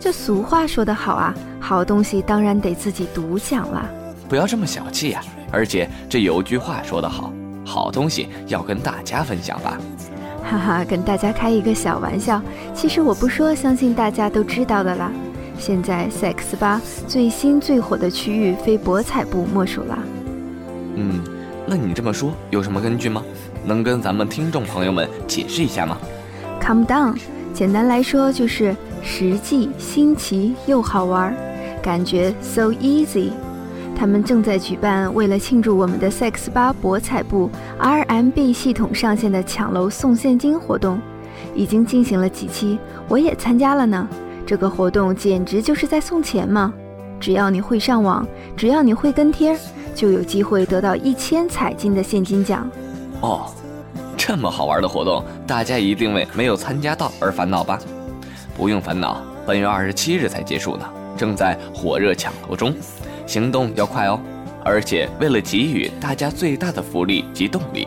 这俗话说得好啊，好东西当然得自己独享啦。不要这么小气呀！而且这有句话说得好，好东西要跟大家分享吧。哈哈，跟大家开一个小玩笑。其实我不说，相信大家都知道的啦。现在 sex 吧最新最火的区域，非博彩部莫属啦。嗯，那你这么说有什么根据吗？能跟咱们听众朋友们解释一下吗？Come down，简单来说就是实际、新奇又好玩，感觉 so easy。他们正在举办为了庆祝我们的 sex 吧博彩部 RMB 系统上线的抢楼送现金活动，已经进行了几期，我也参加了呢。这个活动简直就是在送钱嘛！只要你会上网，只要你会跟贴，就有机会得到一千彩金的现金奖。哦，这么好玩的活动，大家一定为没有参加到而烦恼吧？不用烦恼，本月二十七日才结束呢，正在火热抢楼中。行动要快哦，而且为了给予大家最大的福利及动力，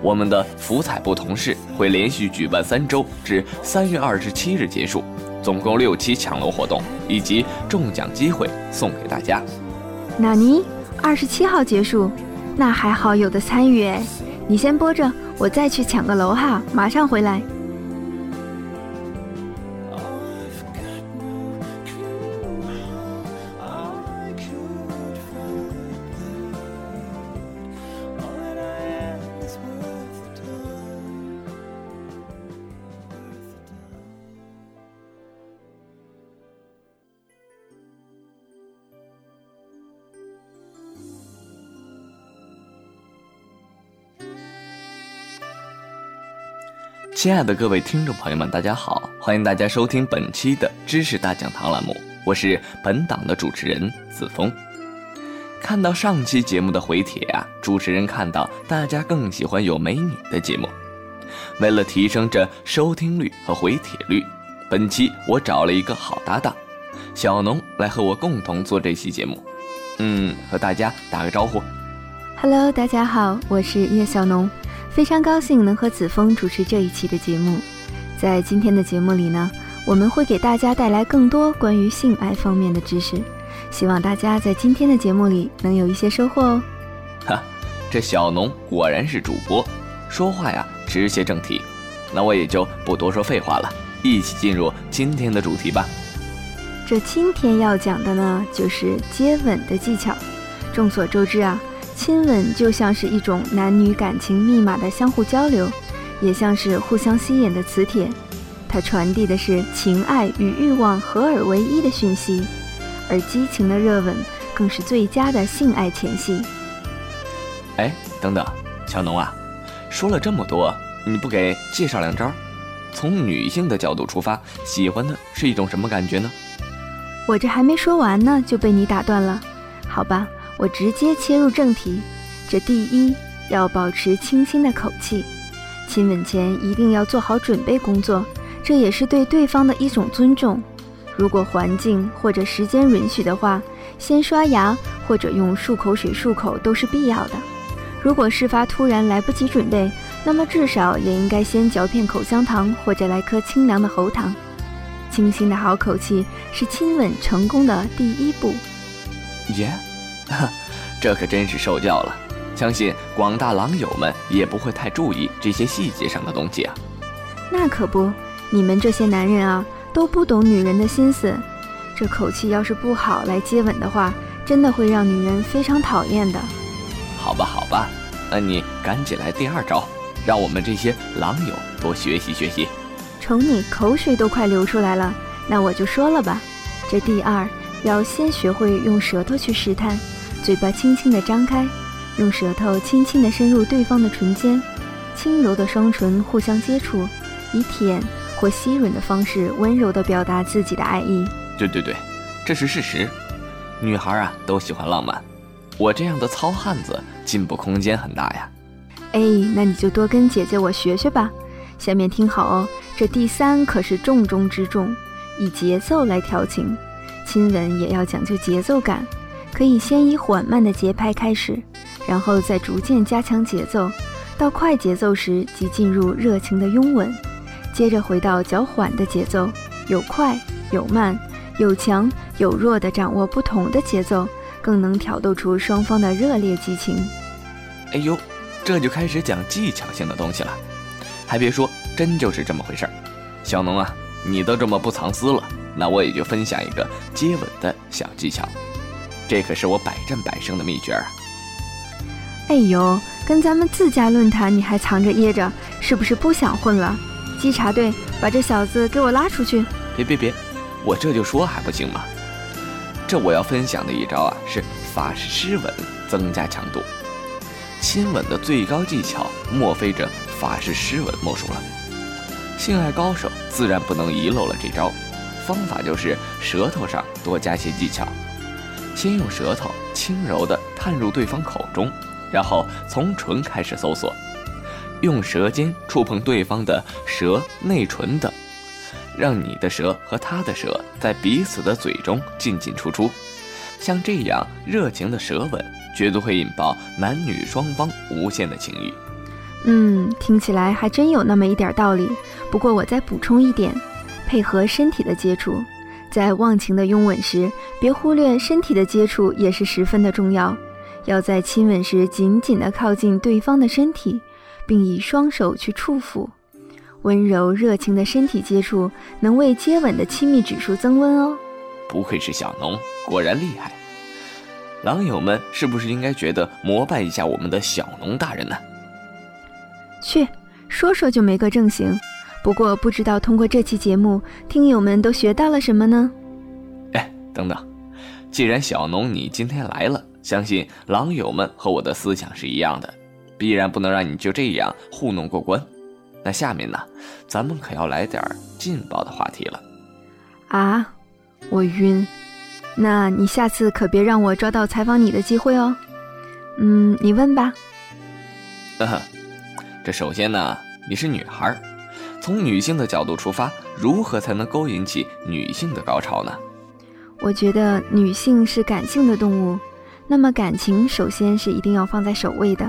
我们的福彩部同事会连续举办三周，至三月二十七日结束，总共六期抢楼活动以及中奖机会送给大家。纳尼？二十七号结束？那还好有的参与哎！你先播着，我再去抢个楼哈，马上回来。亲爱的各位听众朋友们，大家好！欢迎大家收听本期的知识大讲堂栏目，我是本档的主持人子枫。看到上期节目的回帖啊，主持人看到大家更喜欢有美女的节目，为了提升这收听率和回帖率，本期我找了一个好搭档，小农来和我共同做这期节目。嗯，和大家打个招呼。Hello，大家好，我是叶小农。非常高兴能和子枫主持这一期的节目，在今天的节目里呢，我们会给大家带来更多关于性爱方面的知识，希望大家在今天的节目里能有一些收获哦。哈，这小农果然是主播，说话呀直接正题，那我也就不多说废话了，一起进入今天的主题吧。这今天要讲的呢，就是接吻的技巧。众所周知啊。亲吻就像是一种男女感情密码的相互交流，也像是互相吸引的磁铁。它传递的是情爱与欲望合而为一的讯息，而激情的热吻更是最佳的性爱前戏。哎，等等，小农啊，说了这么多，你不给介绍两招？从女性的角度出发，喜欢的是一种什么感觉呢？我这还没说完呢，就被你打断了。好吧。我直接切入正题，这第一要保持清新的口气，亲吻前一定要做好准备工作，这也是对对方的一种尊重。如果环境或者时间允许的话，先刷牙或者用漱口水漱口都是必要的。如果事发突然来不及准备，那么至少也应该先嚼片口香糖或者来颗清凉的喉糖。清新的好口气是亲吻成功的第一步。耶。这可真是受教了，相信广大狼友们也不会太注意这些细节上的东西啊。那可不，你们这些男人啊，都不懂女人的心思。这口气要是不好来接吻的话，真的会让女人非常讨厌的。好吧，好吧，那你赶紧来第二招，让我们这些狼友多学习学习。瞅你口水都快流出来了，那我就说了吧，这第二要先学会用舌头去试探。嘴巴轻轻地张开，用舌头轻轻地深入对方的唇间，轻柔的双唇互相接触，以舔或吸吮的方式温柔地表达自己的爱意。对对对，这是事实。女孩啊都喜欢浪漫，我这样的糙汉子进步空间很大呀。哎，那你就多跟姐姐我学学吧。下面听好哦，这第三可是重中之重，以节奏来调情，亲吻也要讲究节奏感。可以先以缓慢的节拍开始，然后再逐渐加强节奏，到快节奏时即进入热情的拥吻，接着回到较缓的节奏，有快有慢，有强有弱的掌握不同的节奏，更能挑逗出双方的热烈激情。哎呦，这就开始讲技巧性的东西了。还别说，真就是这么回事儿。小农啊，你都这么不藏私了，那我也就分享一个接吻的小技巧。这可是我百战百胜的秘诀啊！哎呦，跟咱们自家论坛你还藏着掖着，是不是不想混了？稽查队，把这小子给我拉出去！别别别，我这就说还不行吗？这我要分享的一招啊，是法式湿吻增加强度。亲吻的最高技巧，莫非这法式湿吻莫属了。性爱高手自然不能遗漏了这招。方法就是舌头上多加些技巧，先用舌头轻柔地探入对方口中，然后从唇开始搜索，用舌尖触碰对方的舌、内唇等，让你的舌和他的舌在彼此的嘴中进进出出。像这样热情的舌吻，绝对会引爆男女双方无限的情欲。嗯，听起来还真有那么一点道理。不过我再补充一点，配合身体的接触，在忘情的拥吻时，别忽略身体的接触也是十分的重要。要在亲吻时紧紧地靠近对方的身体，并以双手去触抚。温柔热情的身体接触能为接吻的亲密指数增温哦。不愧是小农，果然厉害。狼友们是不是应该觉得膜拜一下我们的小农大人呢？去说说就没个正形。不过不知道通过这期节目，听友们都学到了什么呢？哎，等等，既然小农你今天来了，相信狼友们和我的思想是一样的，必然不能让你就这样糊弄过关。那下面呢，咱们可要来点劲爆的话题了。啊，我晕。那你下次可别让我抓到采访你的机会哦。嗯，你问吧。呵呵，这首先呢，你是女孩，从女性的角度出发，如何才能勾引起女性的高潮呢？我觉得女性是感性的动物，那么感情首先是一定要放在首位的。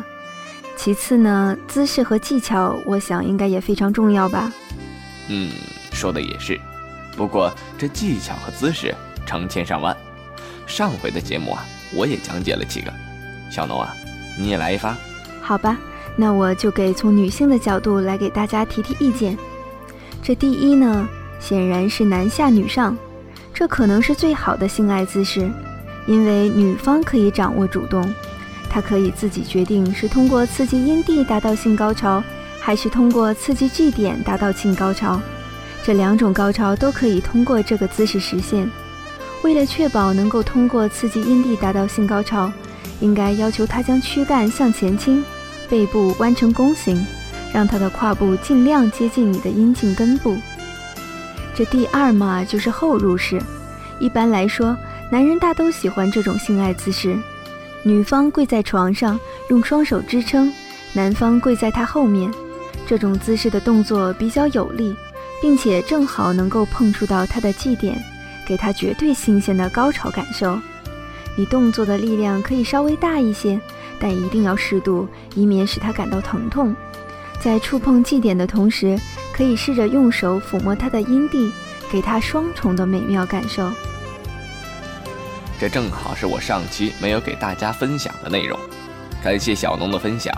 其次呢，姿势和技巧，我想应该也非常重要吧。嗯，说的也是。不过这技巧和姿势。成千上万，上回的节目啊，我也讲解了几个。小农啊，你也来一发。好吧，那我就给从女性的角度来给大家提提意见。这第一呢，显然是男下女上，这可能是最好的性爱姿势，因为女方可以掌握主动，她可以自己决定是通过刺激阴蒂达到性高潮，还是通过刺激 G 点达到性高潮。这两种高潮都可以通过这个姿势实现。为了确保能够通过刺激阴蒂达到性高潮，应该要求她将躯干向前倾，背部弯成弓形，让他的胯部尽量接近你的阴茎根部。这第二嘛，就是后入式。一般来说，男人大都喜欢这种性爱姿势：女方跪在床上，用双手支撑，男方跪在他后面。这种姿势的动作比较有力，并且正好能够碰触到他的 G 点。给他绝对新鲜的高潮感受，你动作的力量可以稍微大一些，但一定要适度，以免使他感到疼痛。在触碰祭点的同时，可以试着用手抚摸他的阴蒂，给他双重的美妙感受。这正好是我上期没有给大家分享的内容，感谢小农的分享。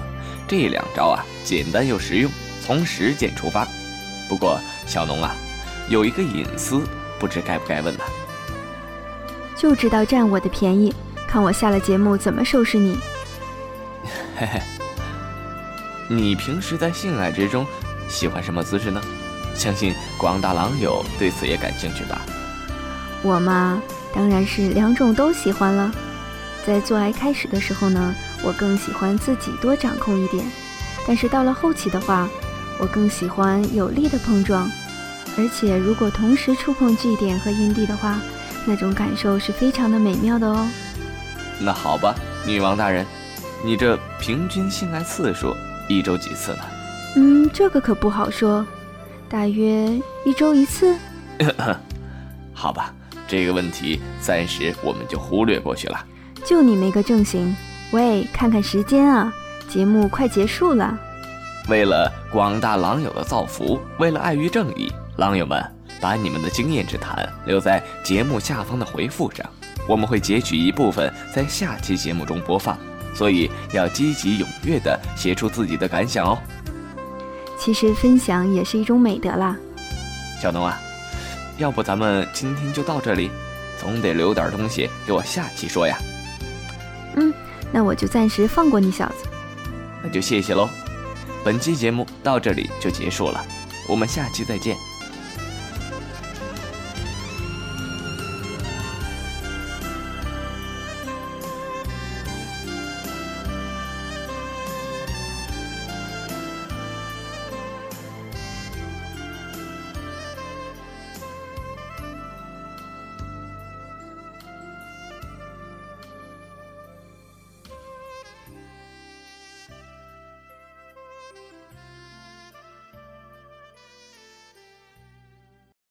这两招啊，简单又实用，从实践出发。不过小农啊，有一个隐私。不知该不该问呢？就知道占我的便宜，看我下了节目怎么收拾你！嘿嘿，你平时在性爱之中喜欢什么姿势呢？相信广大狼友对此也感兴趣吧？我嘛，当然是两种都喜欢了。在做爱开始的时候呢，我更喜欢自己多掌控一点；但是到了后期的话，我更喜欢有力的碰撞。而且，如果同时触碰 G 点和阴蒂的话，那种感受是非常的美妙的哦。那好吧，女王大人，你这平均性爱次数一周几次呢？嗯，这个可不好说，大约一周一次。好吧，这个问题暂时我们就忽略过去了。就你没个正形。喂，看看时间啊，节目快结束了。为了广大狼友的造福，为了爱与正义。狼友们，把你们的经验之谈留在节目下方的回复上，我们会截取一部分在下期节目中播放。所以要积极踊跃地写出自己的感想哦。其实分享也是一种美德啦。小东啊，要不咱们今天就到这里，总得留点东西给我下期说呀。嗯，那我就暂时放过你小子。那就谢谢喽。本期节目到这里就结束了，我们下期再见。